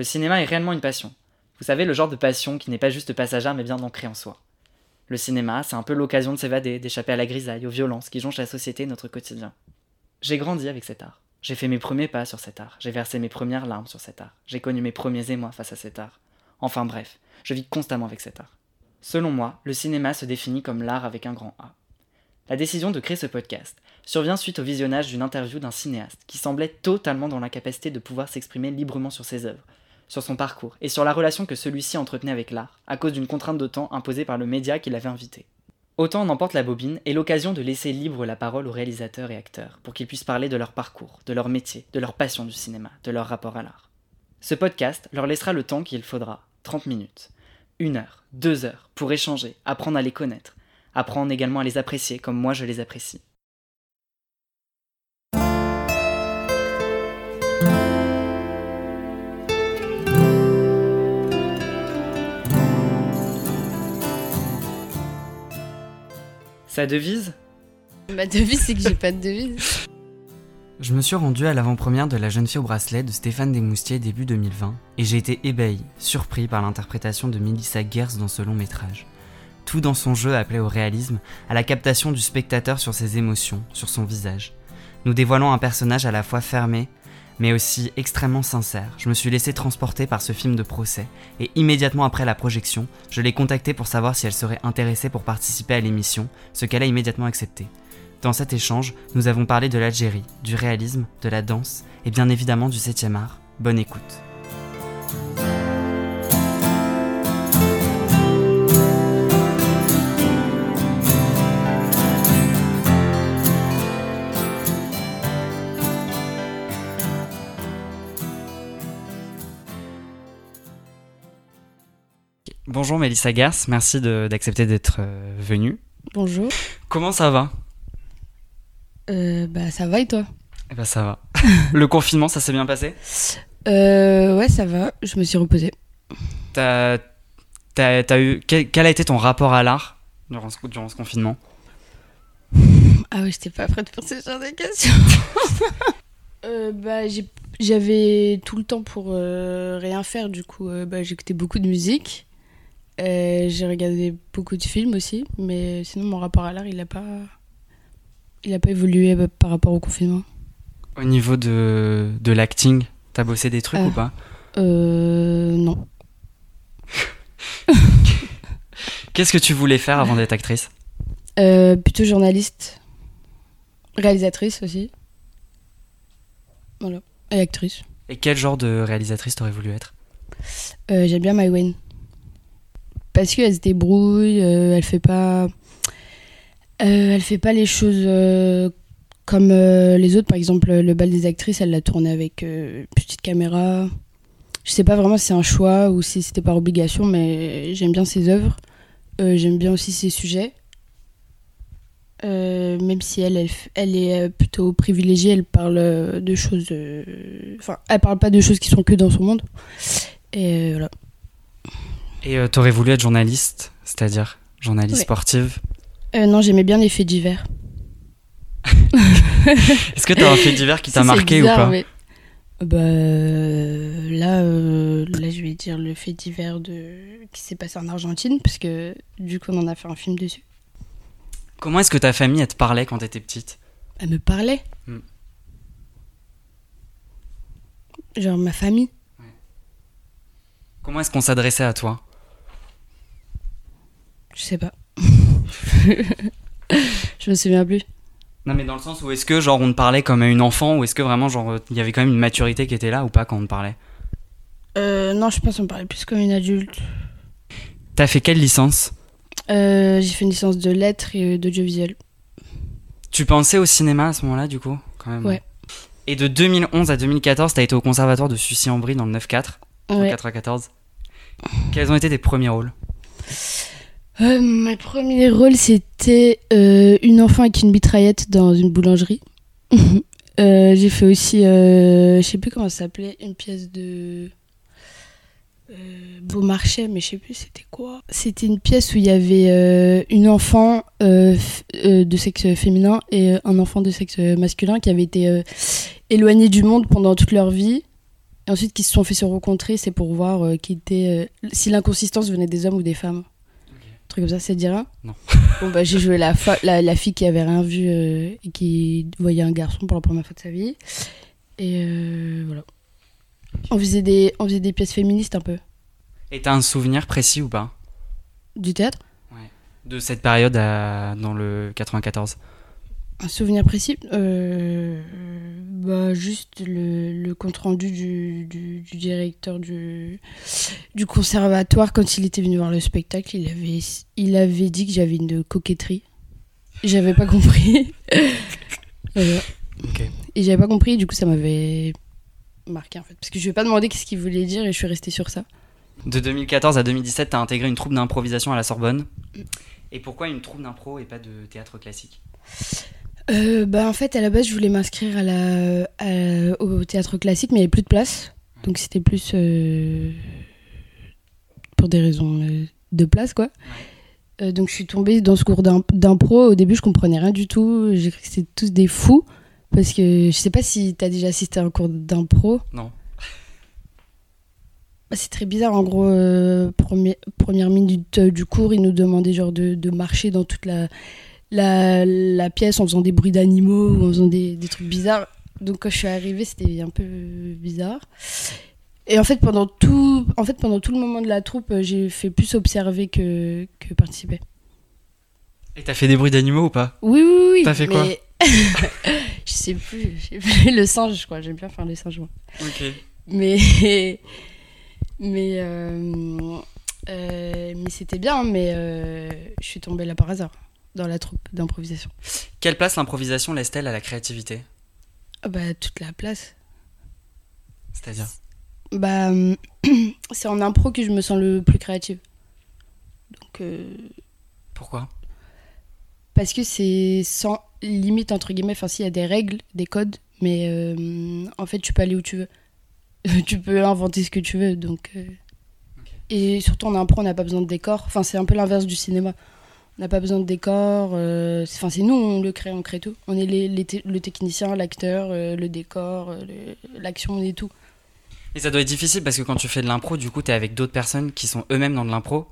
Le cinéma est réellement une passion. Vous savez, le genre de passion qui n'est pas juste passagère mais bien ancrée en soi. Le cinéma, c'est un peu l'occasion de s'évader, d'échapper à la grisaille, aux violences qui jonchent la société et notre quotidien. J'ai grandi avec cet art. J'ai fait mes premiers pas sur cet art. J'ai versé mes premières larmes sur cet art. J'ai connu mes premiers émois face à cet art. Enfin bref, je vis constamment avec cet art. Selon moi, le cinéma se définit comme l'art avec un grand A. La décision de créer ce podcast survient suite au visionnage d'une interview d'un cinéaste qui semblait totalement dans l'incapacité de pouvoir s'exprimer librement sur ses œuvres, sur son parcours et sur la relation que celui-ci entretenait avec l'art, à cause d'une contrainte de temps imposée par le média qui l'avait invité. Autant en emporte la bobine est l'occasion de laisser libre la parole aux réalisateurs et acteurs pour qu'ils puissent parler de leur parcours, de leur métier, de leur passion du cinéma, de leur rapport à l'art. Ce podcast leur laissera le temps qu'il faudra, 30 minutes, une heure, deux heures, pour échanger, apprendre à les connaître, apprendre également à les apprécier comme moi je les apprécie. Sa devise Ma devise, c'est que j'ai pas de devise. Je me suis rendu à l'avant-première de La jeune fille au bracelet de Stéphane Desmoustiers début 2020 et j'ai été ébahi, surpris par l'interprétation de Melissa Gers dans ce long métrage. Tout dans son jeu appelait au réalisme, à la captation du spectateur sur ses émotions, sur son visage. Nous dévoilons un personnage à la fois fermé, mais aussi extrêmement sincère. Je me suis laissé transporter par ce film de procès, et immédiatement après la projection, je l'ai contactée pour savoir si elle serait intéressée pour participer à l'émission, ce qu'elle a immédiatement accepté. Dans cet échange, nous avons parlé de l'Algérie, du réalisme, de la danse, et bien évidemment du 7 art. Bonne écoute. Bonjour Mélissa Gers, merci d'accepter d'être euh, venue. Bonjour. Comment ça va? Euh, Bah ça va et toi? Eh bah ça va. Le confinement, ça s'est bien passé? Euh, Ouais, ça va. Je me suis reposée. T'as, eu quel, a été ton rapport à l'art durant ce, durant ce confinement? Ah oui, j'étais pas prête pour ce genre de questions. euh, bah j'avais tout le temps pour rien faire, du coup bah, j'écoutais beaucoup de musique. Euh, j'ai regardé beaucoup de films aussi, mais sinon mon rapport à l'art, il n'a pas, il a pas évolué euh, par rapport au confinement. Au niveau de, de l'acting, t'as bossé des trucs euh, ou pas? Euh, non. Qu'est-ce que tu voulais faire avant d'être actrice? Euh, Plutôt journaliste, réalisatrice aussi. Voilà, et actrice. Et quel genre de réalisatrice t'aurais voulu être? J'aime bien My Wayne parce qu'elle se débrouille, euh, elle fait pas, euh, elle fait pas les choses euh, comme les autres. Par exemple, le bal des actrices, elle l'a tourné avec une petite caméra. Je sais pas vraiment si c'est un choix ou si c'était par obligation, mais j'aime bien ses œuvres. j'aime bien aussi ses sujets. même si elle, elle, est plutôt privilégiée, elle parle de choses. Enfin, elle parle pas de choses qui sont que dans son monde. Et voilà. Et euh, t'aurais voulu être journaliste, c'est-à-dire journaliste sportive euh, Non, j'aimais bien les faits divers. Est-ce que t'as un fait divers qui t'a marqué ou pas Bah là, euh, là, je vais dire le fait divers de qui s'est passé en Argentine, parce que du coup, on en a fait un film dessus. Comment est-ce que ta famille elle te parlait quand t'étais petite? Elle me parlait. Hmm. Genre ma famille. Comment est-ce qu'on s'adressait à toi? Je sais pas. je me souviens plus. Non, mais dans le sens où est-ce que, genre, on te parlait comme à une enfant ou est-ce que vraiment, genre, il y avait quand même une maturité qui était là ou pas quand on te parlait? Euh, Non, je pense qu'on parlait plus comme une adulte. T'as fait quelle licence? Euh, J'ai fait une licence de lettres et d'audiovisuel. Tu pensais au cinéma à ce moment-là, du coup quand même? Ouais. Et de 2011 à 2014, t'as été au conservatoire de Sucy-en-Brie dans le 9-4. en Ouais. 94. Quels ont été tes premiers rôles? Euh, mon premier rôle, c'était euh, une enfant avec une mitraillette dans une boulangerie. Euh, j'ai fait aussi, je sais plus comment ça s'appelait, une pièce de Beaumarchais, mais je sais plus c'était quoi. C'était une pièce où il y avait une enfant de sexe féminin et un enfant de sexe masculin qui avaient été éloignés du monde pendant toute leur vie. Et ensuite, qui se sont fait se rencontrer, c'est pour voir qui était, si l'inconsistance venait des hommes ou des femmes. Truc comme ça, c'est dire Non. Bon, bah, j'ai joué la, la, la fille qui avait rien vu euh, et qui voyait un garçon pour la première fois de sa vie. Et euh, voilà. On faisait, des, on faisait des pièces féministes un peu. Et t'as un souvenir précis ou pas? Du théâtre? De cette période à- dans le 94 Un souvenir précis? Euh, bah, Juste le, le compte-rendu du, du, du directeur du, du conservatoire quand il était venu voir le spectacle. Il avait, il avait dit que j'avais une coquetterie. J'avais pas compris. Voilà. Et j'avais pas compris, du coup ça m'avait marqué en fait. Parce que je lui ai pas demandé qu'est-ce qu'il voulait dire et je suis restée sur ça. De 2014 à 2017, t'as intégré une troupe d'improvisation à la Sorbonne. Et pourquoi une troupe d'impro et pas de théâtre classique? Euh, bah en fait à la base je voulais m'inscrire à la, à- au théâtre classique mais il n'y avait plus de place. Donc c'était plus euh, pour des raisons euh, de place quoi. Euh, donc je suis tombée dans ce cours d'im- d'impro. Au début je comprenais rien du tout. J'ai cru que c'était tous des fous. Parce que je sais pas si t'as déjà assisté à un cours d'impro. Non. Bah, C'est très bizarre, en gros, euh, premier- première minute du cours, ils nous demandaient genre de, de marcher dans toute la, la, la pièce en faisant des bruits d'animaux ou en faisant des, des trucs bizarres. Donc quand je suis arrivée, c'était un peu bizarre. Et en fait, pendant tout, en fait, pendant tout le moment de la troupe, euh, j'ai fait plus observer que, que participer. Et t'as fait des bruits d'animaux ou pas Oui, oui, oui. T'as fait quoi mais- Je sais plus. Le singe, quoi. J'aime bien faire les singes, moi. Ok. Mais mais euh, euh, mais c'était bien. Mais euh, je suis tombée là par hasard dans la troupe d'improvisation. Quelle place l'improvisation laisse-t-elle à la créativité? Ah bah toute la place. C'est-à-dire? Bah c'est en impro que je me sens le plus créative. Donc euh, Pourquoi? parce que c'est sans limite entre guillemets. Enfin s'il y a des règles, des codes, mais euh, en fait tu peux aller où tu veux. tu peux inventer ce que tu veux. Donc euh. Et surtout en impro, on n'a pas besoin de décor. Enfin, c'est un peu l'inverse du cinéma. On n'a pas besoin de décor. euh, c'est- Enfin, c'est nous, on le crée, on crée tout. On est les, les te- le technicien, l'acteur, euh, le décor, euh, l'action, on est tout. Et ça doit être difficile parce que quand tu fais de l'impro, du coup, t'es avec d'autres personnes qui sont eux-mêmes dans de l'impro.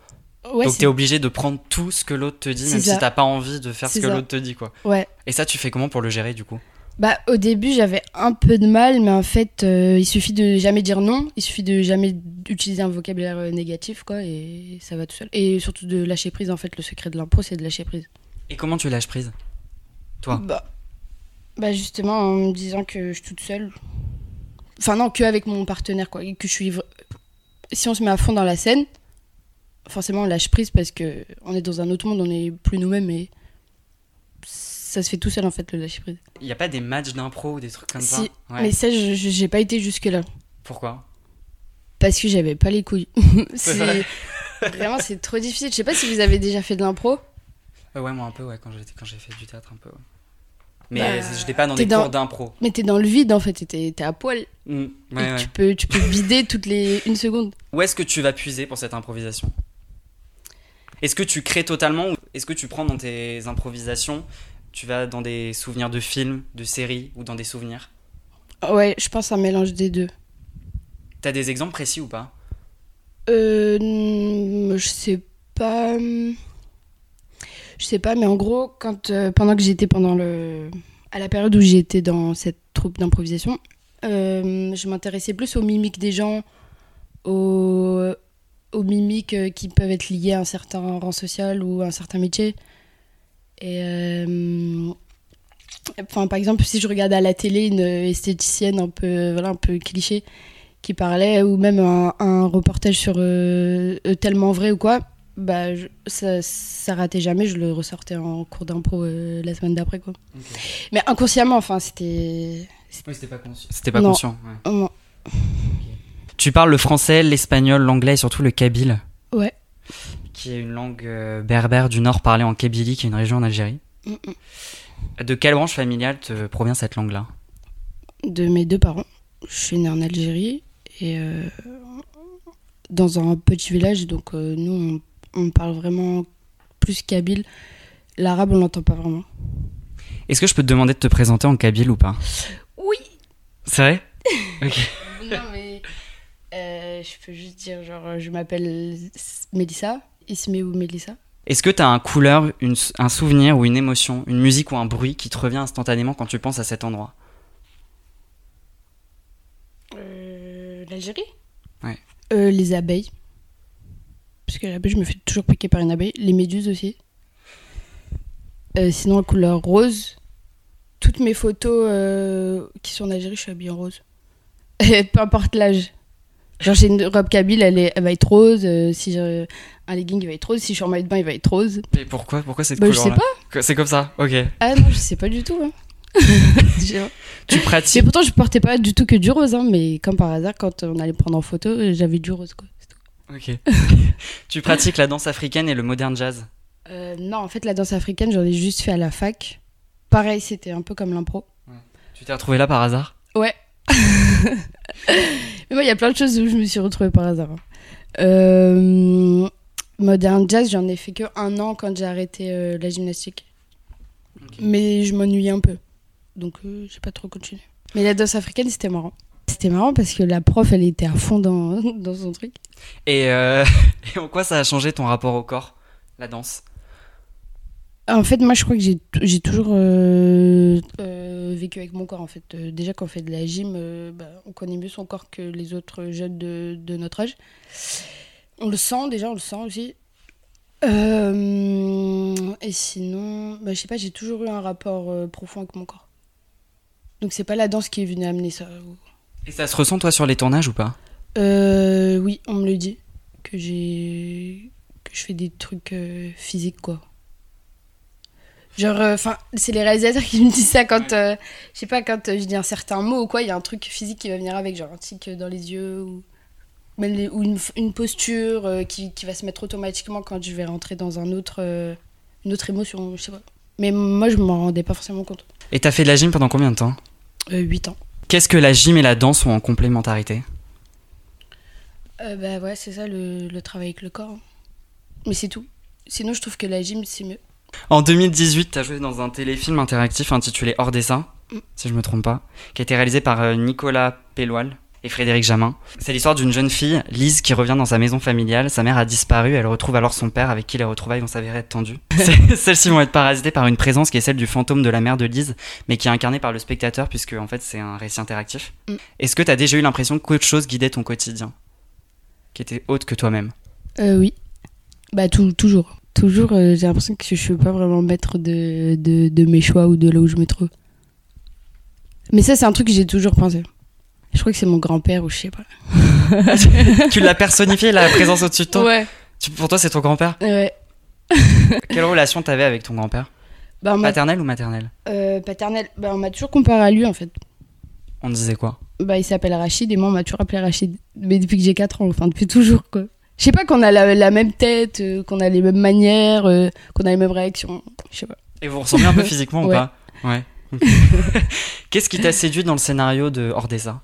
Ouais, donc t'es obligé de prendre tout ce que l'autre te dit, même ça. si t'as pas envie de faire ce que l'autre te dit, quoi. ouais. Et ça, tu fais comment pour le gérer, du coup? Bah, au début, j'avais un peu de mal, mais en fait, euh, il suffit de jamais dire non. Il suffit de jamais utiliser un vocabulaire euh, négatif, quoi, et ça va tout seul. Et surtout de lâcher prise, en fait, le secret de l'impro, c'est de lâcher prise. Et comment tu lâches prise? Toi? Bah, bah justement en me disant que je suis toute seule. Enfin non, que avec mon partenaire quoi, et que je suis. Si on se met à fond dans la scène, forcément on lâche prise parce que on est dans un autre monde, on est plus nous-mêmes et ça se fait tout seul en fait le lâcher prise. Il y a pas des matchs d'impro ou des trucs comme ça? Si, Ouais. Mais ça, je- je- j'ai pas été jusque là Pourquoi? Parce que j'avais pas les couilles. C'est c'est vrai. vraiment c'est trop difficile. Je sais pas si vous avez déjà fait de l'impro. Euh, Ouais, moi un peu, ouais, quand j'étais- quand j'ai fait du théâtre, un peu. ouais. Mais Bah, je n'étais pas dans des dans- cours d'impro. Mais t'es dans le vide en fait, t'es t'es à poil Mm, ouais. tu peux tu peux vider toutes les une seconde. Où est-ce que tu vas puiser pour cette improvisation? Est-ce que tu crées totalement ou est-ce que tu prends dans tes improvisations, tu vas dans des souvenirs de films, de séries ou dans des souvenirs Ouais, je pense un mélange des deux. T'as des exemples précis ou pas Euh, hmm, je sais pas. hmm, Je sais pas, mais en gros, quand euh, pendant que j'étais pendant le, à la période où j'étais dans cette troupe d'improvisation, euh, je m'intéressais plus aux mimiques des gens, aux, aux mimiques euh, qui peuvent être liées à un certain rang social ou à un certain métier. Et euh, enfin, par exemple, si je regarde à la télé une esthéticienne un peu, voilà, un peu cliché qui parlait, ou même un, un reportage sur euh, euh, tellement vrai ou quoi, bah je- ça, ça ratait jamais, je le ressortais en cours d'impro euh, la semaine d'après quoi. Mais inconsciemment, enfin c'était. Oui, c'était pas pas Non. conscient. ouais. non. Tu parles le français, l'espagnol, l'anglais et surtout le kabyle. Ouais. Qui est une langue euh, berbère du nord parlée en Kabylie, qui est une région en Algérie. Mm, mm. De quelle branche familiale te provient cette langue-là? De mes deux parents. Je suis née en Algérie et euh, dans un petit village, donc euh, nous, on, on parle vraiment plus kabyle. L'arabe, on l'entend pas vraiment. Est-ce que je peux te demander de te présenter en kabyle ou pas? Oui C'est vrai? Ok. Non, mais euh, je peux juste dire, genre, je m'appelle Mélissa, Ismé ou Mélissa. Est-ce que tu as un couleur, une- un souvenir ou une émotion, une musique ou un bruit qui te revient instantanément quand tu penses à cet endroit? Euh, L'Algérie? Ouais. Euh, les abeilles. Parce que l'abeille, je me fais toujours piquer par une abeille. Les méduses aussi. Euh, sinon, la couleur rose. Toutes mes photos euh, qui sont en Algérie, je suis habillée en rose. Et peu importe l'âge. Genre, j'ai une robe kabyle, elle, est- elle va être rose. euh, si j'ai un legging, il va être rose. Si je suis en maillot de bain, il va être rose. Et pourquoi Pourquoi cette Bah, je sais pas. C'est comme ça, ok. Ah non, je sais pas du tout. hein. Tu Et pratiques pourtant, je portais pas du tout que du rose, hein, mais comme par hasard, quand on allait prendre en photo, euh, j'avais du rose. Quoi. tout. Ok. tu pratiques la danse africaine et le modern jazz. Euh, non, en fait, la danse africaine, j'en ai juste fait à la fac. Pareil, c'était un peu comme l'impro. Tu t'es retrouvé là par hasard? Ouais. mais moi, il y a plein de choses où je me suis retrouvée par hasard. hein. Euh, modern jazz, j'en ai fait que un an quand j'ai arrêté euh, la gymnastique. Mais je m'ennuyais un peu. Donc, euh, j'ai pas trop continué. Mais la danse africaine, c'était marrant. C'était marrant parce que la prof, elle était à fond dans, dans son truc. Et, euh, et en quoi ça a changé ton rapport au corps, la danse? En fait, moi, je crois que j'ai toujours euh, euh, vécu avec mon corps. En fait, Euh, déjà quand on fait de la gym, euh, bah, on connaît mieux son corps que les autres jeunes de, de notre âge. On le sent déjà, on le sent aussi. Euh, et sinon, bah, je sais pas, j'ai toujours eu un rapport euh, profond avec mon corps. Donc c'est pas la danse qui est venue amener ça. Et ça se ressent toi sur les tournages ou pas? Euh, oui, on me le dit que j'ai que je fais des trucs euh, physiques quoi. Genre, enfin, c'est les réalisateurs qui me disent ça quand, euh, je sais pas, quand euh, je dis un certain mot ou quoi, il y a un truc physique qui va venir avec, genre un tic dans les yeux ou même les- ou une, une posture euh, qui, qui va se mettre automatiquement quand je vais rentrer dans un autre, euh, une autre émotion, je sais pas. Mais moi, je m'en rendais pas forcément compte. Et t'as fait de la gym pendant combien de temps? Euh, 8 ans. Qu'est-ce que la gym et la danse ont en complémentarité? Euh, bah ouais, c'est ça le, le travail avec le corps. hein. Mais c'est tout. Sinon, je trouve que la gym, c'est mieux. En 2018, t'as joué dans un téléfilm interactif intitulé Hors dessin, Mm. si je me trompe pas, qui a été réalisé par euh, Nicolas Pelloil et Frédéric Jamin. C'est l'histoire d'une jeune fille, Lise, qui revient dans sa maison familiale. Sa mère a disparu, elle retrouve alors son père avec qui les retrouvailles vont s'avérer être tendues. Celles-ci vont être parasitées par une présence qui est celle du fantôme de la mère de Lise, mais qui est incarnée par le spectateur puisque en fait c'est un récit interactif. Mm. Est-ce que t'as déjà eu l'impression qu'autre chose guidait ton quotidien? Qui était autre que toi-même? Euh, oui. Bah, tout, toujours. Toujours, euh, j'ai l'impression que je suis pas vraiment maître de, de, de mes choix ou de là où je me trouve. Mais ça, c'est un truc que j'ai toujours pensé. Je crois que c'est mon grand-père ou je sais pas. Tu l'as personnifié, la présence au-dessus de toi Ouais. Tu- Pour toi c'est ton grand-père? Ouais. Quelle relation t'avais avec ton grand-père? Bah, Paternelle ou maternelle? Euh, paternel. Bah, on m'a toujours comparé à lui, en fait. On disait quoi? Bah, il s'appelle Rachid et moi, on m'a toujours appelé Rachid. Mais depuis que j'ai 4 ans, enfin, depuis toujours, quoi. Je sais pas qu'on a la, la même tête, euh, qu'on a les mêmes manières, euh, qu'on a les mêmes réactions. Je sais pas. Et vous ressemblez un peu physiquement ou Ouais. pas Ouais. Qu'est-ce qui t'a séduit dans le scénario de Hors dessin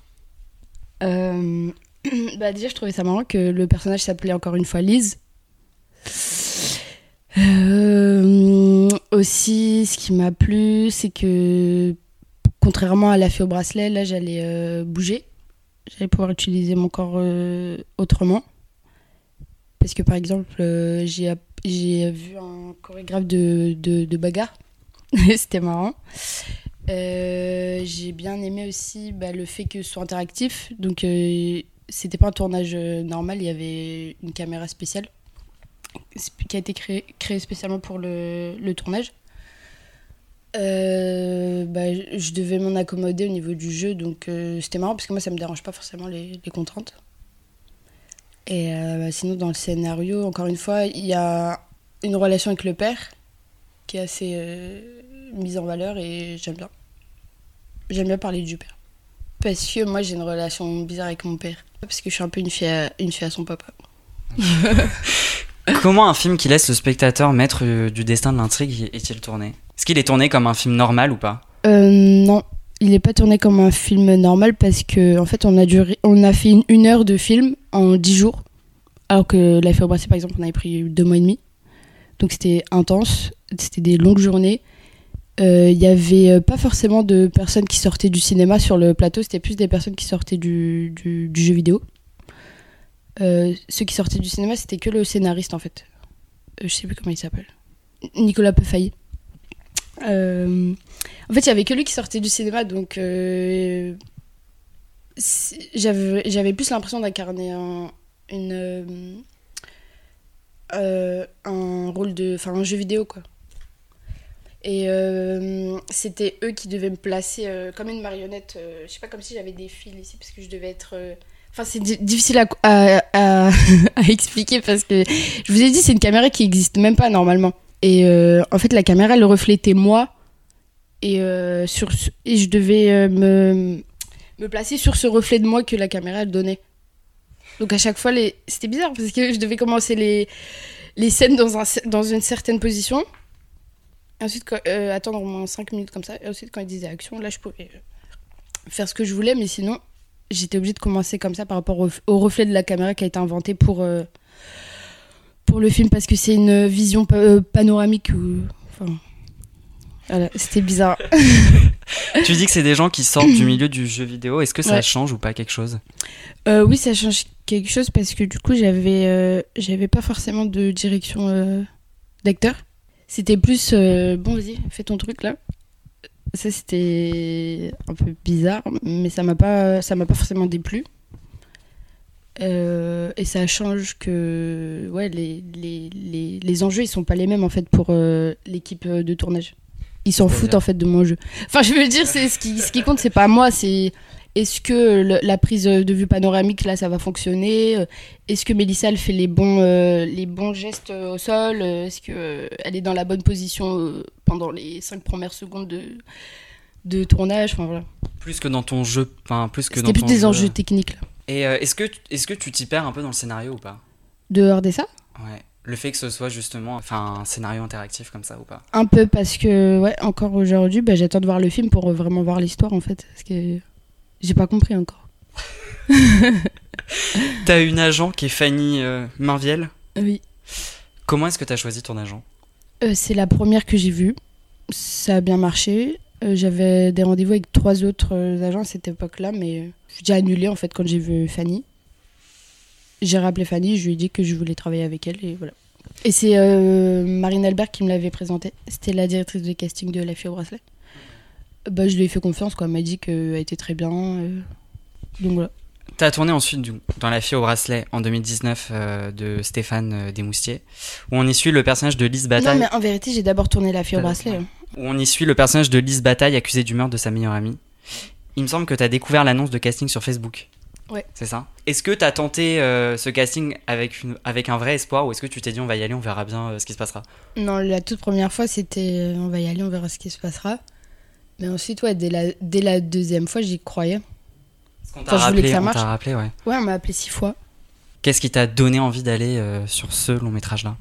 Euh, bah déjà, je trouvais ça marrant que le personnage s'appelait encore une fois Lise. Aussi, ce qui m'a plu, c'est que contrairement à la fée au bracelet, là, j'allais bouger. J'allais pouvoir utiliser mon corps autrement. Parce que par exemple, euh, j'ai vu un chorégraphe de, bagarre. C'était marrant. Euh, j'ai bien aimé aussi bah, le fait que ce soit interactif. Donc, euh, c'était pas un tournage euh, normal, il y avait une caméra spéciale sp- qui a été créée, spécialement pour le, tournage. Bah, je devais m'en accommoder au niveau du jeu, donc c'était marrant parce que moi ça me dérange pas forcément les contraintes. Et euh, bah, sinon, dans le scénario, encore une fois, il y a une relation avec le père qui est assez euh, mise en valeur et j'aime bien. J'aime bien parler du père. Parce que moi, j'ai une relation bizarre avec mon père. Parce que je suis un peu une fille à, une fille à son papa. Comment un film qui laisse le spectateur maître euh, du destin de l'intrigue est-il tourné? Est-ce qu'il est tourné comme un film normal ou pas? Euh, non, il n'est pas tourné comme un film normal parce que en fait, on a on a fait une, heure de film en dix jours, alors que la Bracelet, par exemple, on avait pris deux mois et demi. Donc c'était intense, c'était des longues journées. Euh, Il y avait euh, pas forcément de personnes qui sortaient du cinéma sur le plateau, c'était plus des personnes qui sortaient du, du, jeu vidéo. Euh, ceux qui sortaient du cinéma, c'était que le scénariste en fait. Euh, je sais plus comment il s'appelle. Nicolas Peufailly. Euh, en fait, il y avait que lui qui sortait du cinéma, donc euh, j'avais plus l'impression d'incarner un, une, euh, rôle de. Enfin, un jeu vidéo, quoi. Et c'était eux qui devaient me placer comme une marionnette. je sais pas, comme si j'avais des fils ici, parce que je devais être. Enfin, c'est di- difficile à, à, expliquer parce que je vous ai dit, c'est une caméra qui existe même pas normalement. Et euh, en fait, la caméra, elle reflétait moi. Et, euh, sur, et je devais euh, me, me placer sur ce reflet de moi que la caméra, elle donnait. Donc à chaque fois, c'était bizarre parce que je devais commencer les, les scènes dans, un, dans une certaine position. Et ensuite, attendre au moins 5 minutes comme ça. Et ensuite, quand ils disaient action, là, je pouvais faire ce que je voulais. Mais sinon, j'étais obligée de commencer comme ça par rapport au, reflet de la caméra qui a été inventé pour, pour le film parce que c'est une vision pa- euh, panoramique. Ou... Enfin, voilà, c'était bizarre. Tu dis que c'est des gens qui sortent du milieu du jeu vidéo. Est-ce que ça Ouais. change ou pas quelque chose? Euh, oui, ça change quelque chose parce que du coup, j'avais euh, j'avais pas forcément de direction euh, d'acteur. C'était plus bon, vas-y, fais ton truc là. Ça c'était un peu bizarre, mais ça m'a pas ça m'a pas forcément déplu. Euh, et ça change que ouais les, les, les, les enjeux ils sont pas les mêmes en fait pour euh, l'équipe euh, de tournage. Ils s'en foutent en fait de mon jeu. Enfin je veux dire c'est ce qui ce qui compte c'est pas moi c'est est-ce que le- la prise de vue panoramique là ça va fonctionner Est-ce que Mélissa elle fait les bons euh, les bons gestes au sol Est-ce que elle est dans la bonne position pendant les cinq premières secondes de de tournage Enfin voilà. Plus que dans ton jeu, enfin plus que dans plus ton des jeu. enjeux techniques là. Et euh, est-ce que est-ce que tu t'y perds un peu dans le scénario ou pas? Dehors de ça Ouais. Le fait que ce soit justement, enfin, un scénario interactif comme ça ou pas? Un peu parce que ouais encore aujourd'hui bah, j'attends de voir le film pour vraiment voir l'histoire en fait parce que j'ai pas compris encore. T'as une agent qui est Fanny euh, Marviel? Oui. Comment est-ce que t'as choisi ton agent? Euh, c'est la première que j'ai vue. Ça a bien marché. Euh, J'avais des rendez-vous avec trois autres agents à cette époque-là, mais j'ai annulé en fait quand j'ai vu Fanny. J'ai rappelé Fanny, je lui ai dit que je voulais travailler avec elle et voilà. Et c'est euh, Marine Albert qui me l'avait présenté. C'était la directrice de casting de La Fille au Bracelet. Bah, je lui ai fait confiance, quoi. Elle m'a dit qu'elle était très bien. euh, Donc voilà. T'as tourné ensuite du- dans La fille au bracelet en 2019 euh, de Stéphane Desmoustiers, où on y suit le personnage de Lise Non, Bataille, mais en vérité, j'ai d'abord tourné La Fille au Bracelet. ouais. Où on y suit le personnage de Lise Bataille accusée du meurtre de sa meilleure amie. Il me semble que t'as découvert l'annonce de casting sur Facebook. Ouais. C'est ça? Est-ce que t'as tenté euh, ce casting avec une, avec un vrai espoir, ou est-ce que tu t'es dit on va y aller, on verra bien euh, ce qui se passera? Non, la toute première fois, c'était euh, on va y aller, on verra ce qui se passera. Mais ensuite, ouais, dès la, dès la deuxième fois, j'y croyais. Qu'on t'a Enfin, je voulais que rappelé, on rappelé, ouais. Ouais, on m'a appelé six fois. Qu'est-ce qui t'a donné envie d'aller euh, sur ce long métrage là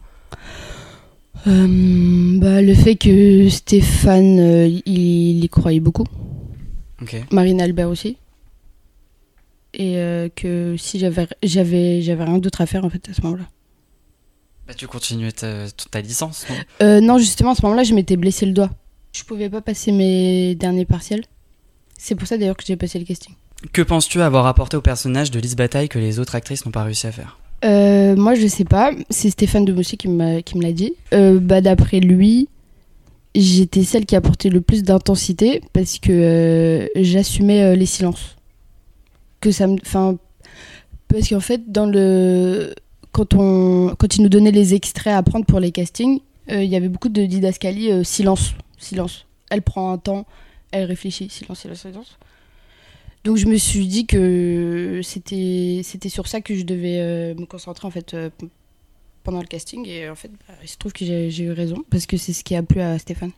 Euh, bah, le fait que Stéphane, euh, il, il y croyait beaucoup. Ok. Marine Albert aussi. Et euh, que si j'avais j'avais j'avais rien d'autre à faire en fait à ce moment-là. Bah, tu continuais ta, ta licence, non? Non, justement, à ce moment-là, je m'étais blessé le doigt. Je pouvais pas passer mes derniers partiels. C'est pour ça d'ailleurs que j'ai passé le casting. Que penses-tu avoir apporté au personnage de Lise Bataille que les autres actrices n'ont pas réussi à faire? Euh, moi, je sais pas. C'est Stéphane de Mossy qui me l'a dit. Euh, bah, D'après lui, j'étais celle qui apportait le plus d'intensité parce que euh, j'assumais les silences. Que ça me. Enfin. Parce qu'en fait. Quand, on... Il nous donnait les extraits à prendre pour les castings, il y avait beaucoup de didascalie silence. Silence. Elle prend un temps, elle réfléchit. Silence, silence, silence. Donc je me suis dit que c'était c'était sur ça que je devais euh, me concentrer en fait euh, pendant le casting et en fait bah, il se trouve que j'ai eu raison parce que c'est ce qui a plu à Stéphane.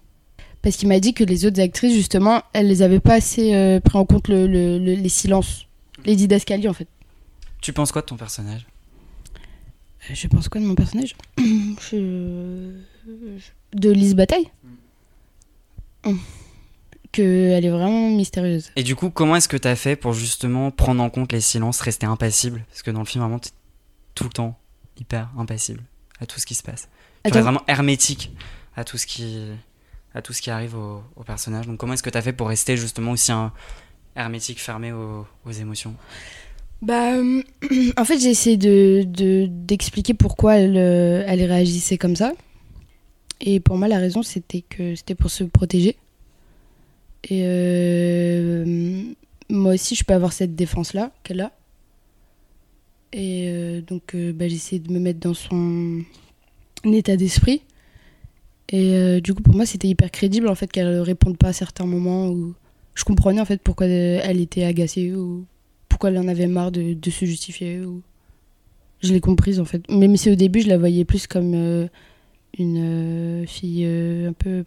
Parce qu'il m'a dit que les autres actrices, justement, elles les avaient pas assez euh, pris en compte le- le- le- les silences, les didascalies en fait. Tu penses quoi de ton personnage? Je pense quoi de mon personnage? Je- De Lise Bataille? Hum. Que elle est vraiment mystérieuse. Et du coup, comment est-ce que t'as fait pour justement prendre en compte les silences, rester impassible? Parce que dans le film, vraiment, t'es tout le temps hyper impassible à tout ce qui se passe. Tu restes vraiment hermétique à tout ce qui, à tout ce qui arrive au, au personnage. Donc, comment est-ce que t'as fait pour rester justement aussi un hermétique, fermé aux, aux émotions? Bah, euh, en fait, j'ai essayé de, de- d'expliquer pourquoi elle, euh, elle réagissait comme ça. Et pour moi, la raison, c'était que c'était pour se protéger. Et euh, moi aussi, je peux avoir cette défense-là qu'elle a. Et euh, donc, euh, bah, j'ai essayé de me mettre dans son état d'esprit. Et euh, du coup, pour moi, c'était hyper crédible en fait qu'elle réponde pas à certains moments où je comprenais en fait pourquoi elle était agacée ou pourquoi elle en avait marre de, se justifier. Je l'ai comprise en fait. Même si au début je la voyais plus comme une fille un peu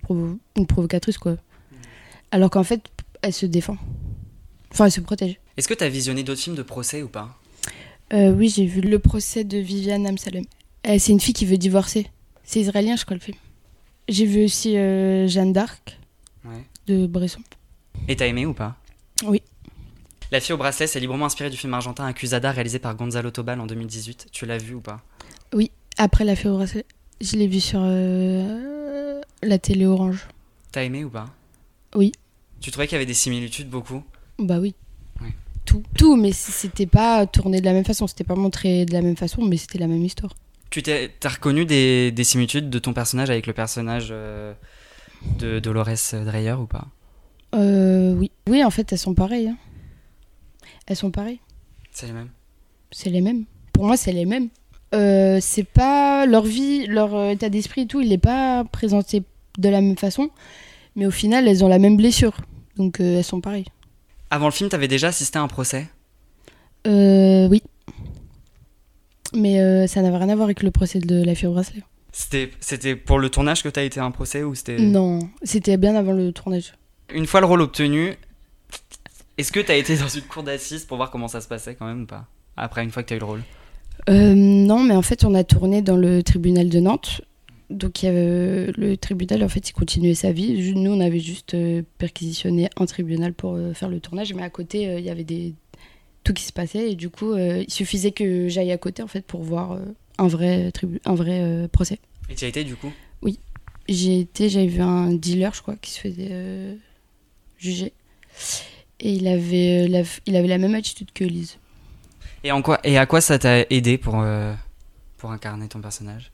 une provocatrice quoi. Alors qu'en fait elle se défend. Enfin elle se protège. Est-ce que t'as visionné d'autres films de procès ou pas? Euh, oui j'ai vu le procès de Viviane Amsalem. Euh, c'est une fille qui veut divorcer. C'est israélien je crois le film. J'ai vu aussi euh, Jeanne d'Arc Ouais. de Bresson. Et t'as aimé ou pas? Oui. La fille au bracelet, c'est librement inspiré du film argentin Accusada réalisé par Gonzalo Tobal en 2018. Tu l'as vu ou pas? Après la fée au bracelet, je l'ai vu sur la télé orange. T'as aimé ou pas? Oui. Tu trouvais qu'il y avait des similitudes beaucoup Bah oui. Ouais. Tout, tout, mais c'était pas tourné de la même façon, c'était pas montré de la même façon, mais c'était la même histoire. Tu t'es, t'as reconnu des, des similitudes de ton personnage avec le personnage euh, de Dolores Dreyer ou pas? Euh, oui. Oui, en fait, elles sont pareilles. hein. Elles sont pareilles. C'est les mêmes? C'est les mêmes. Pour moi, c'est les mêmes. Euh, c'est pas leur vie, leur euh, état d'esprit et tout, il n'est pas présenté de la même façon, mais au final, elles ont la même blessure. Donc, euh, elles sont pareilles. Avant le film, t'avais déjà assisté à un procès? Euh, oui. Mais euh, ça n'avait rien à voir avec le procès de la fille au bracelet. c'était, c'était pour le tournage que t'as été à un procès ou c'était... Non, c'était bien avant le tournage. Une fois le rôle obtenu, est-ce que t'as été dans une cour d'assises pour voir comment ça se passait quand même ou pas? Après, une fois que t'as eu le rôle? Euh, non, mais en fait, on a tourné dans le tribunal de Nantes. Donc, avait- le tribunal, en fait, il continuait sa vie. Nous, on avait juste euh, perquisitionné un tribunal pour euh, faire le tournage. Mais à côté, euh, il y avait des... tout qui se passait. Et du coup, euh, il suffisait que j'aille à côté, en fait, pour voir euh, un vrai, tribu... un vrai euh, procès. Et tu as été du coup? J'ai été, j'avais vu un dealer, je crois, qui se faisait euh, juger. Et il avait, euh, la... il avait la même attitude que Lise. et, en quoi, et à quoi ça t'a aidé pour, euh, pour incarner ton personnage?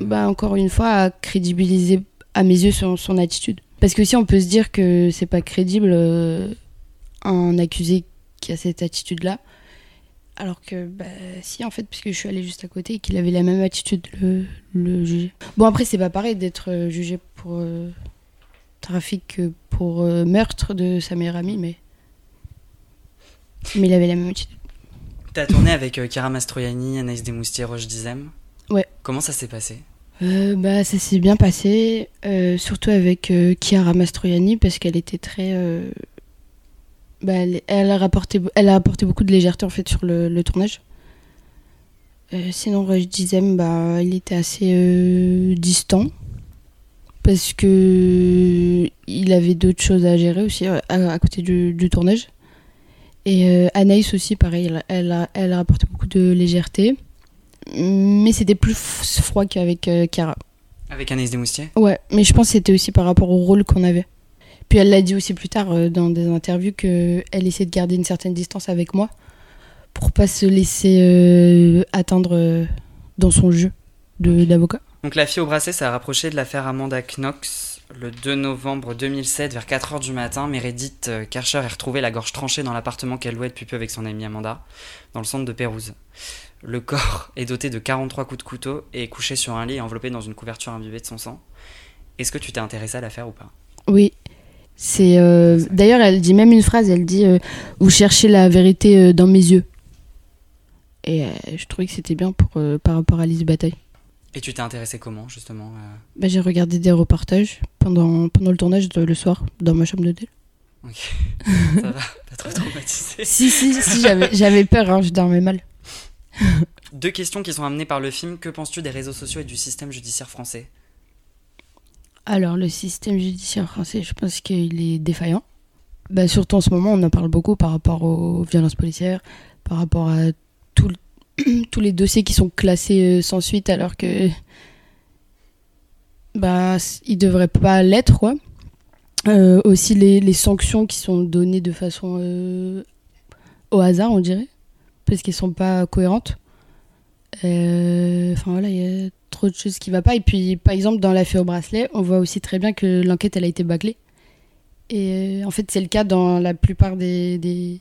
Bah, encore une fois, à crédibiliser à mes yeux son, son attitude. Parce que si on peut se dire que c'est pas crédible euh, un accusé qui a cette attitude-là, alors que bah, si en fait, puisque je suis allée juste à côté et qu'il avait la même attitude, le, le. Bon après c'est pas pareil d'être euh, jugé pour euh, trafic que pour meurtre de sa meilleure amie, mais mais il avait la même attitude. T'as tourné avec euh, Chiara Mastroianni, Anaïs Desmoustiers, Roche Dizem. Ouais. Comment ça s'est passé? Euh, bah, ça s'est bien passé, euh, surtout avec euh, Chiara Mastroianni, parce qu'elle était très. bah, elle, elle, a rapporté, elle a apporté beaucoup de légèreté en fait sur le, le tournage. Sinon, Roche Dizem, bah, il était assez distant, parce que il avait d'autres choses à gérer aussi à, à côté du, du tournage. Et Anaïs aussi, pareil, elle, elle, a, elle a apporté beaucoup de légèreté. Mais c'était plus froid qu'avec euh, Chiara. Avec Anaïs Desmoustiers? Ouais, mais je pense que c'était aussi par rapport au rôle qu'on avait. Puis elle l'a dit aussi plus tard euh, dans des interviews qu'elle essaie de garder une certaine distance avec moi pour pas se laisser euh, atteindre euh, dans son jeu de- d'avocat. Donc la fille au bracelet s'est rapprochée de l'affaire Amanda Knox. Le 2 novembre 2007, vers 4h du matin, Meredith Karcher est retrouvée la gorge tranchée dans l'appartement qu'elle louait depuis peu avec son amie Amanda, dans le centre de Pérouse. Le corps est doté de 43 coups de couteau et est couché sur un lit enveloppé dans une couverture imbibée de son sang. Est-ce que tu t'es intéressé à l'affaire ou pas? Oui. C'est euh, d'ailleurs elle dit même une phrase, elle dit euh, vous cherchez la vérité euh, dans mes yeux. Et euh, je trouvais que c'était bien pour par rapport à Lise Bataille. Et tu t'es intéressé comment, justement Bah, j'ai regardé des reportages pendant, pendant le tournage de, le soir dans ma chambre d'hôtel. Ok. Ça va, pas trop traumatisé. Si, si, si, j'avais j'avais peur, hein, je dormais mal. Deux questions qui sont amenées par le film. Que penses-tu des réseaux sociaux et du système judiciaire français? Alors, le système judiciaire français, je pense qu'il est défaillant. Bah, surtout en ce moment, on en parle beaucoup par rapport aux violences policières, par rapport à tous les dossiers qui sont classés euh, sans suite alors que bah devraient pas l'être quoi. Euh, aussi les, les sanctions qui sont données de façon euh, au hasard on dirait parce qu'elles sont pas cohérentes. Euh, Enfin voilà, il y a trop de choses qui va pas et puis par exemple dans l'affaire au bracelet, on voit aussi très bien que l'enquête elle a été bâclée. Et euh, en fait, c'est le cas dans la plupart des, des,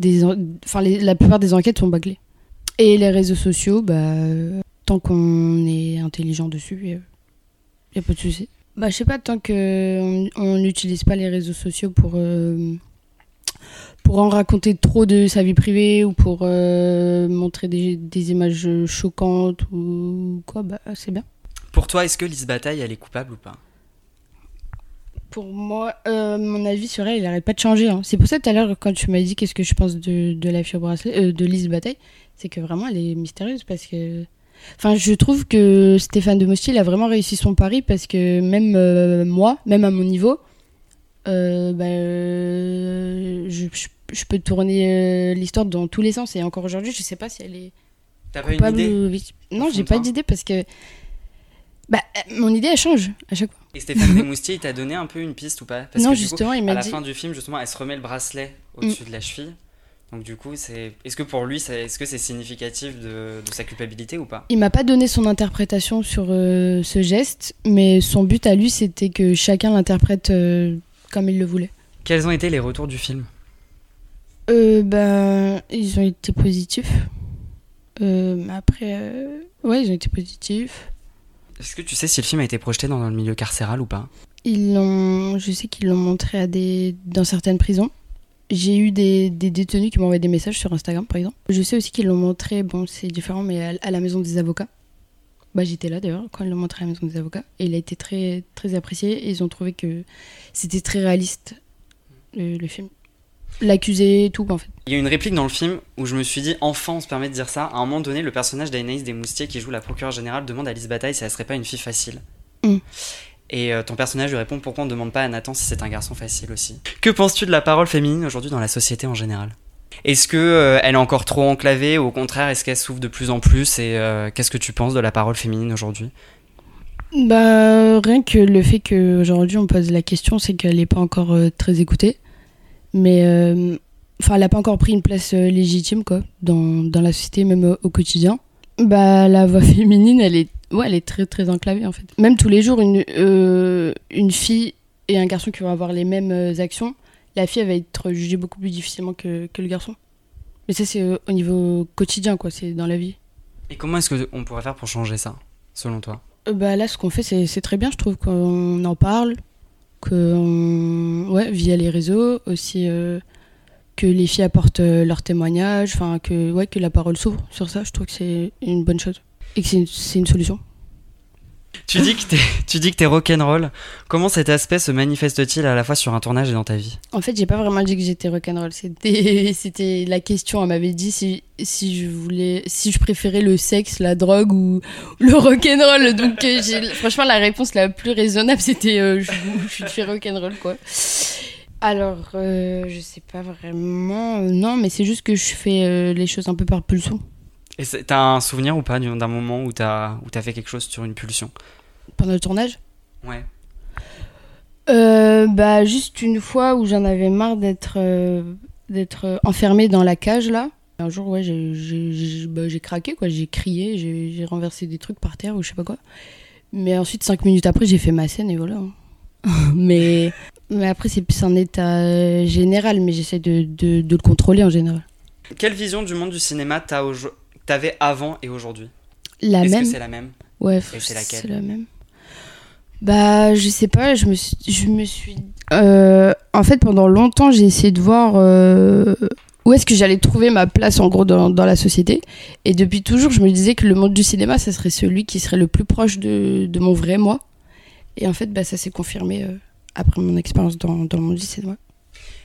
des en- enfin la plupart des enquêtes sont bâclées. Et les réseaux sociaux, bah, euh, tant qu'on est intelligent dessus, il n'y a pas de souci. Bah, je sais pas, tant qu'on on n'utilise pas les réseaux sociaux pour, euh, pour en raconter trop de sa vie privée ou pour euh, montrer des, des images choquantes ou quoi, bah, c'est bien. Pour toi, est-ce que Lise Bataille, elle est coupable ou pas? Pour moi, euh, mon avis sur elle, il arrête pas de changer. hein. C'est pour ça tout à l'heure, quand tu m'as dit qu'est-ce que je pense de, de la fille bracelet, euh, de Lise Bataille, c'est que vraiment elle est mystérieuse parce que. Enfin, je trouve que Stéphane de Moustier il a vraiment réussi son pari parce que même moi, même à mon niveau, euh, bah, euh, je, je- je peux tourner euh, l'histoire dans tous les sens et encore aujourd'hui, je sais pas si elle est T'as pas une idée ou. Non, j'ai pas d'idée parce que. Bah, mon idée elle change à chaque fois. Et Stéphane Desmoustiers, il t'a donné un peu une piste ou pas? Parce non, que, du coup, justement, il à m'a la dit. fin du film, justement, elle se remet le bracelet au-dessus de la cheville. Donc du coup, c'est. Est-ce que pour lui, c'est- est-ce que c'est significatif de, de sa culpabilité ou pas? Il m'a pas donné son interprétation sur ce geste, mais son but à lui, c'était que chacun l'interprète comme il le voulait. Quels ont été les retours du film? Euh, ben, ils ont été positifs. Euh, mais après, euh, ouais, ils ont été positifs. Est-ce que tu sais si le film a été projeté dans le milieu carcéral ou pas? Ils l'ont, je sais qu'ils l'ont montré à des, dans certaines prisons. J'ai eu des, des détenus qui m'ont envoyé des messages sur Instagram, par exemple. Je sais aussi qu'ils l'ont montré, bon, c'est différent, mais à, à la maison des avocats. Bah, j'étais là d'ailleurs quand ils l'ont montré à la maison des avocats. Et il a été très, très apprécié. Et ils ont trouvé que c'était très réaliste, le, le film. L'accusé, tout, en fait. Il y a une réplique dans le film où je me suis dit, enfin on se permet de dire ça. À un moment donné, le personnage d'Anaïs Desmoustiers qui joue la procureure générale demande à Lise Bataille si elle serait pas une fille facile. Mm. Et euh, ton personnage lui répond pourquoi on ne demande pas à Nathan si c'est un garçon facile aussi? Que penses-tu de la parole féminine aujourd'hui dans la société en général? Est-ce que euh, elle est encore trop enclavée ou au contraire est-ce qu'elle s'ouvre de plus en plus Et euh, qu'est-ce que tu penses de la parole féminine aujourd'hui? Bah, rien que le fait qu'aujourd'hui on pose la question, c'est qu'elle n'est pas encore euh, très écoutée. Mais, enfin, elle n'a pas encore pris une place légitime, quoi, dans, dans la société, même au, quotidien. Bah, la voix féminine, elle est, ouais, elle est très, très enclavée, en fait. Même tous les jours, une, une fille et un garçon qui vont avoir les mêmes actions, la fille, elle va être jugée beaucoup plus difficilement que, que le garçon. Mais ça, c'est euh, au niveau quotidien, quoi, c'est dans la vie. Et comment est-ce qu'on pourrait faire pour changer ça, selon toi? Euh, Bah là, ce qu'on fait, c'est c'est très bien, je trouve qu'on en parle, que ouais, via les réseaux aussi, euh, que les filles apportent leurs témoignages, enfin que ouais, que la parole s'ouvre sur ça. Je trouve que c'est une bonne chose et que c'est une, c'est une solution. Tu dis que tu dis que t'es rock'n'roll. Comment cet aspect se manifeste-t-il à la fois sur un tournage et dans ta vie? En fait, j'ai pas vraiment dit que j'étais rock'n'roll. C'était la question. Elle m'avait dit si je voulais, si je préférais le sexe, la drogue ou le rock'n'roll. Donc euh, franchement, la réponse la plus raisonnable, c'était euh, je, je rock'n'roll quoi. Alors, euh, je sais pas vraiment. non, mais c'est juste que je fais euh, les choses un peu par pulsion. Et t'as un souvenir ou pas d'un moment où t'as, où fait quelque chose sur une pulsion? Pendant le tournage? Ouais. Euh, bah juste une fois où j'en avais marre d'être euh, d'être enfermée dans la cage là. Un jour ouais j'ai bah, craqué quoi, j'ai crié, j'ai renversé des trucs par terre ou je sais pas quoi. Mais ensuite cinq minutes après j'ai fait ma scène et voilà. mais mais après c'est plus un état euh, général mais j'essaie de, de, de le contrôler en général. Quelle vision du monde du cinéma t'as aujo- t'avais avant et aujourd'hui La Est-ce même. que c'est la même? Ouais, c'est laquelle? c'est la même. Bah, je sais pas, je me suis. Je me suis... Euh, en fait, pendant longtemps, j'ai essayé de voir euh, où est-ce que j'allais trouver ma place en gros dans, dans, la société. Et depuis toujours, je me disais que le monde du cinéma, ça serait celui qui serait le plus proche de, de mon vrai moi. Et en fait, bah, ça s'est confirmé euh, après mon expérience dans, dans, le monde du cinéma.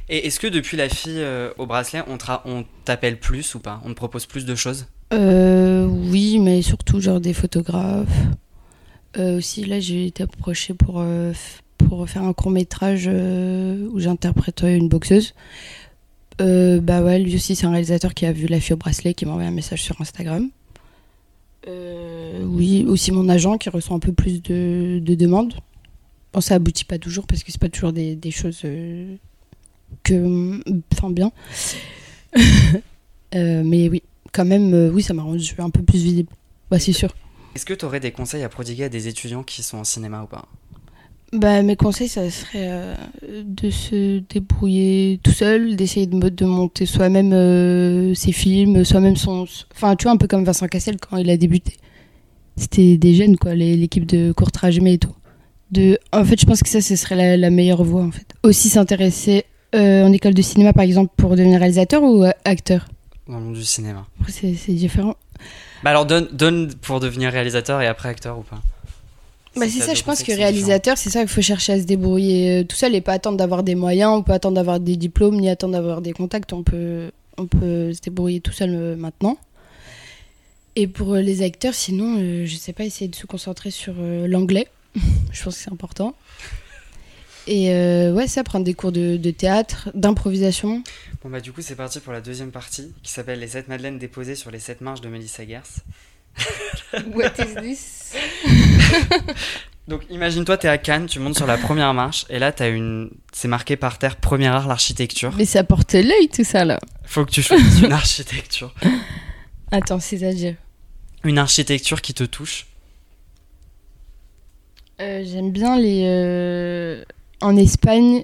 Et est-ce que depuis la fille au bracelet, on t'appelle plus ou pas? On te propose plus de choses? Euh, Oui, mais surtout genre des photographes. aussi, là, j'ai été approchée pour, pour faire un court métrage où j'interprète une boxeuse. Euh, bah ouais, lui aussi, c'est un réalisateur qui a vu La fille au bracelet, qui m'a envoyé un message sur Instagram. Euh, oui, aussi mon agent qui reçoit un peu plus de, de demandes. Bon, ça aboutit pas toujours parce que c'est pas toujours des, des choses euh, que. Enfin, bien. mais oui, quand même, oui, ça m'a rendu un peu plus visible. Bah, c'est sûr. Est-ce que tu aurais des conseils à prodiguer à des étudiants qui sont en cinéma ou pas? Bah, mes conseils, ça serait euh, de se débrouiller tout seul, d'essayer de, de monter soi-même euh, ses films, soi-même son. Enfin, tu vois, un peu comme Vincent Cassel quand il a débuté. C'était des jeunes, quoi, l'équipe de courtrage mais et tout. De... En fait, je pense que ça, ce serait la, meilleure voie, en fait. Aussi s'intéresser euh, en école de cinéma, par exemple, pour devenir réalisateur ou acteur? Dans le monde du cinéma. C'est différent. Bah alors, donne, donne pour devenir réalisateur et après acteur ou pas bah c'est ça, je pense que réalisateur, c'est ça qu'il faut chercher à se débrouiller euh, tout seul et pas attendre d'avoir des moyens, on peut attendre d'avoir des diplômes, ni attendre d'avoir des contacts, on peut, on peut se débrouiller tout seul euh, maintenant. Et pour euh, les acteurs, sinon, je sais pas, essayer de se concentrer sur l'anglais, je pense que c'est important. Et ouais, ça, prendre des cours de, de théâtre, d'improvisation. Bon bah du coup, c'est parti pour la deuxième partie qui s'appelle Les 7 madeleines déposées sur les 7 marches de Melissa Gers. What is this? Donc imagine-toi, t'es à Cannes, tu montes sur la première marche, et là, t'as une... c'est marqué par terre Premier art, l'architecture. Mais ça porte l'œil tout ça là. Faut que tu choisisses une architecture. Attends, c'est-à-dire Une architecture qui te touche. Euh, j'aime bien les. Euh, en Espagne,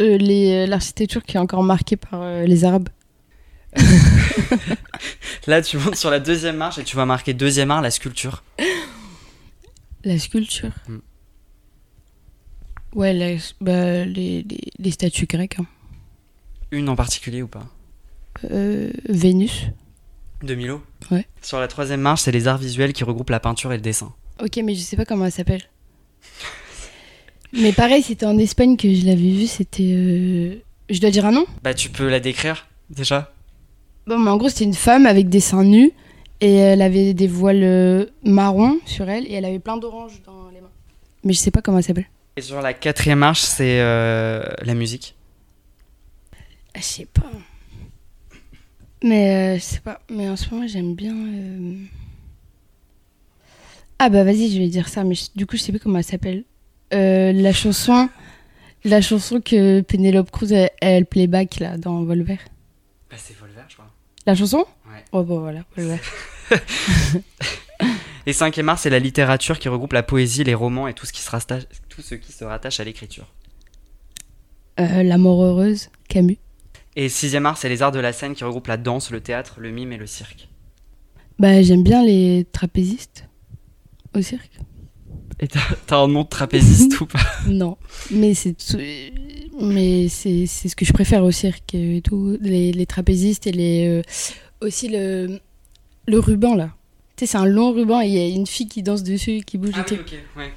euh, les... l'architecture qui est encore marquée par les Arabes. Là, tu montes sur la deuxième marche et tu vas marquer deuxième art, la sculpture. La sculpture mm. Ouais, bah, les, les, statues grecques. Hein. Une en particulier ou pas? Euh, Vénus. De Milo? Ouais. Sur la troisième marche, c'est les arts visuels qui regroupent la peinture et le dessin. Ok, mais je sais pas comment elle s'appelle. Mais pareil, c'était en Espagne que je l'avais vue, c'était... Euh, je dois dire un nom Bah tu peux la décrire, déjà Bon, mais en gros, c'était une femme avec des seins nus et elle avait des voiles euh, marrons sur elle et elle avait plein d'orange dans les mains. Mais je sais pas comment elle s'appelle. Et sur la quatrième marche, c'est euh, la musique ah, Je sais pas. Mais euh, je sais pas. Mais en ce moment, j'aime bien. Ah bah vas-y, je vais dire ça, mais du coup, je sais plus comment elle s'appelle. La chanson. La chanson que Penelope Cruz elle, elle playback là dans Volver. Bah, c'est Volver, je crois. La chanson? Ouais. Oh bon voilà, Et cinquième art, c'est la littérature qui regroupe la poésie, les romans et tout ce qui se rattache, tout ce qui se rattache à l'écriture. Euh, la mort heureuse, Camus. Et sixième art, c'est les arts de la scène qui regroupent la danse, le théâtre, le mime et le cirque. Bah j'aime bien les trapézistes au cirque. Et t'as un nom de trapéziste ou pas Non, mais c'est mais c'est ce que je préfère au cirque et tout. Les, les trapézistes et les, euh, aussi le, le ruban là. Tu sais, c'est un long ruban et il y a une fille qui danse dessus, qui bouge ah et oui, ouais.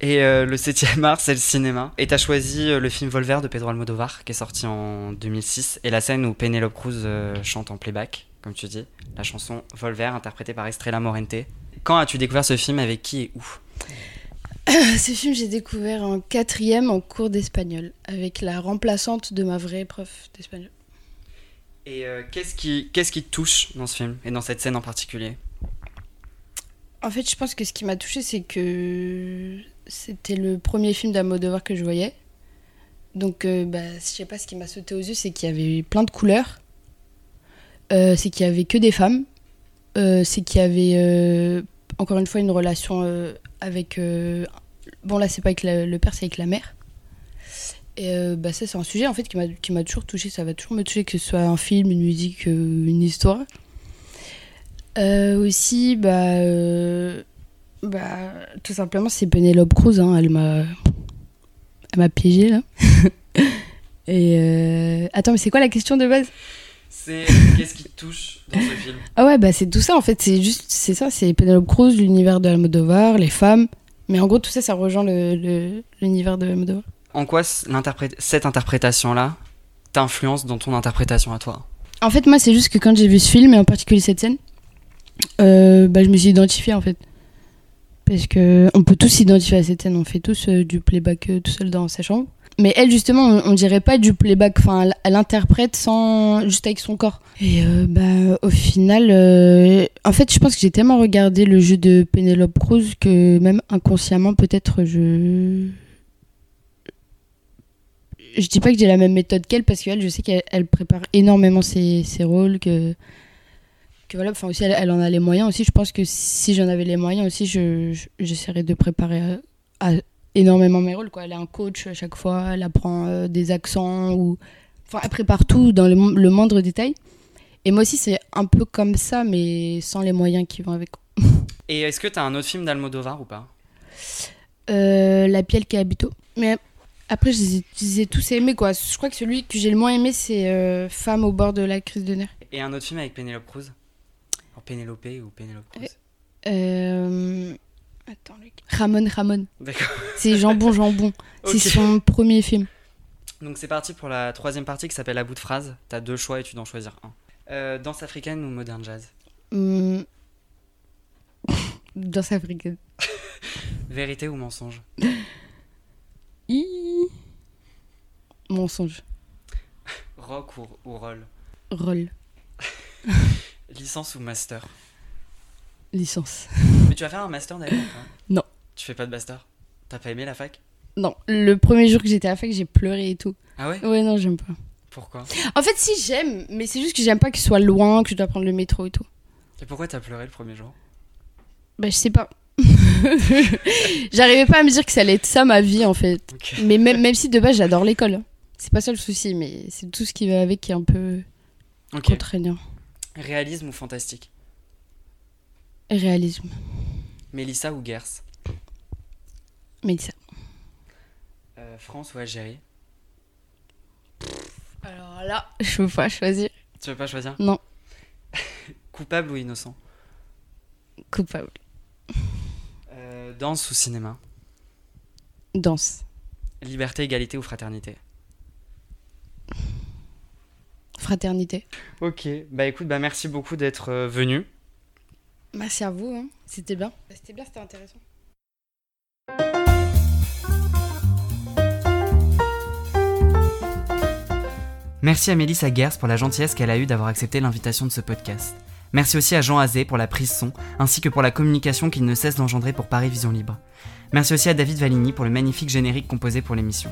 Et euh, le 7 art, c'est le cinéma. Et t'as choisi euh, le film Volver de Pedro Almodovar, qui est sorti en 2006. Et la scène où Penelope Cruz chante en playback, comme tu dis. La chanson Volver, interprétée par Estrella Morente. Quand as-tu découvert ce film Avec qui et où? Ce film, j'ai découvert en quatrième en cours d'espagnol, avec la remplaçante de ma vraie prof d'espagnol. Et euh, qu'est-ce qui, qu'est-ce qui te touche dans ce film, et dans cette scène en particulier? En fait, je pense que ce qui m'a touché, c'est que c'était le premier film d'Amodovar que je voyais. Donc, euh, bah, je sais pas, ce qui m'a sauté aux yeux, c'est qu'il y avait plein de couleurs. Euh, c'est qu'il y avait que des femmes. c'est qu'il y avait, encore une fois, une relation avec. Euh, bon, là, c'est pas avec le père, c'est avec la mère. Et euh, bah, ça, c'est un sujet en fait qui m'a toujours touché. Ça va toujours me toucher, que ce soit un film, une musique, euh, une histoire. aussi, bah, bah, tout simplement, c'est Penelope Cruz. Hein, elle m'a, elle m'a piégé là. Et attends, mais c'est quoi la question de base? C'est qu'est-ce qui te touche dans ce film? Ah ouais, bah c'est tout ça en fait. C'est juste, c'est ça, c'est Penelope Cruz, l'univers de Almodovar, les femmes. Mais en gros, tout ça, ça rejoint le- le- l'univers de Almodovar. En quoi cette interprétation-là t'influence dans ton interprétation à toi? En fait, moi, c'est juste que quand j'ai vu ce film, et en particulier cette scène, euh, bah, je me suis identifiée en fait. Parce que on peut tous s'identifier à cette scène, on fait tous euh, du playback euh, tout seul dans sa chambre. Mais elle, justement, on, dirait pas du playback, enfin, elle, interprète sans, juste avec son corps. Et euh, bah, au final, euh, en fait, je pense que j'ai tellement regardé le jeu de Penelope Cruz que même inconsciemment, peut-être, je. Je dis pas que j'ai la même méthode qu'elle parce qu'elle, je sais qu'elle elle prépare énormément ses, rôles, que, que voilà, enfin aussi, elle, en a les moyens aussi. Je pense que si j'en avais les moyens aussi, je, je- j'essaierais de préparer euh, à, énormément mes rôles. Quoi. Elle a un coach à chaque fois, elle apprend euh, des accents, ou... enfin, elle prépare tout dans le, mo- le moindre détail. Et moi aussi, c'est un peu comme ça, mais sans les moyens qui vont avec. Et est-ce que t'as un autre film d'Almodovar ou pas? Euh, la pielle qui habite Mais après, je les, ai, je les ai tous aimés, quoi. Je crois que celui que j'ai le moins aimé, c'est euh, Femme au bord de la crise de nerfs. Et un autre film avec Penelope Cruz? Pénélope ou Penelope Cruz? Euh... Attends, Luc. Ramon, Ramon. D'accord. C'est Jambon, Jambon. C'est son premier film. Donc c'est parti pour la troisième partie qui s'appelle À bout de phrase. T'as deux choix et tu dois en choisir un. Euh, danse africaine ou modern jazz? Hum. Danse africaine. Vérité ou mensonge? Mensonge. Rock ou, ou roll? Roll. Licence ou master? Licence. Tu vas faire un master d'ailleurs Non. Tu fais pas de master? T'as pas aimé la fac? Non, le premier jour que j'étais à la fac, j'ai pleuré et tout. Ah ouais? Ouais, non, j'aime pas. Pourquoi? En fait, si j'aime, mais c'est juste que j'aime pas que ce soit loin, que je dois prendre le métro et tout. Et pourquoi t'as pleuré le premier jour? Bah, je sais pas. J'arrivais pas à me dire que ça allait être ça ma vie en fait. Mais même, même si de base j'adore l'école. C'est pas ça le souci, mais c'est tout ce qui va avec qui est un peu contraignant. Réalisme ou fantastique? Réalisme. Mélissa ou Gers Mélissa. Euh, France ou Algérie Alors là, je peux pas choisir. Tu veux pas choisir? Non. Coupable ou innocent? Coupable. Euh, Danse ou cinéma? Danse. Liberté, égalité ou fraternité? Fraternité. Ok, bah écoute, bah merci beaucoup d'être euh, venu. Merci à vous. hein. C'était bien. C'était bien, c'était intéressant. Merci à Mélissa Gers pour la gentillesse qu'elle a eue d'avoir accepté l'invitation de ce podcast. Merci aussi à Jean Azé pour la prise son, ainsi que pour la communication qu'il ne cesse d'engendrer pour Paris Vision Libre. Merci aussi à David Valigny pour le magnifique générique composé pour l'émission.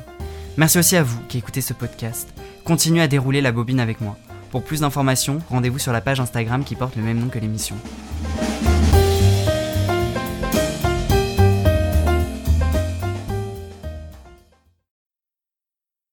Merci aussi à vous qui écoutez ce podcast. Continuez à dérouler la bobine avec moi. Pour plus d'informations, rendez-vous sur la page Instagram qui porte le même nom que l'émission.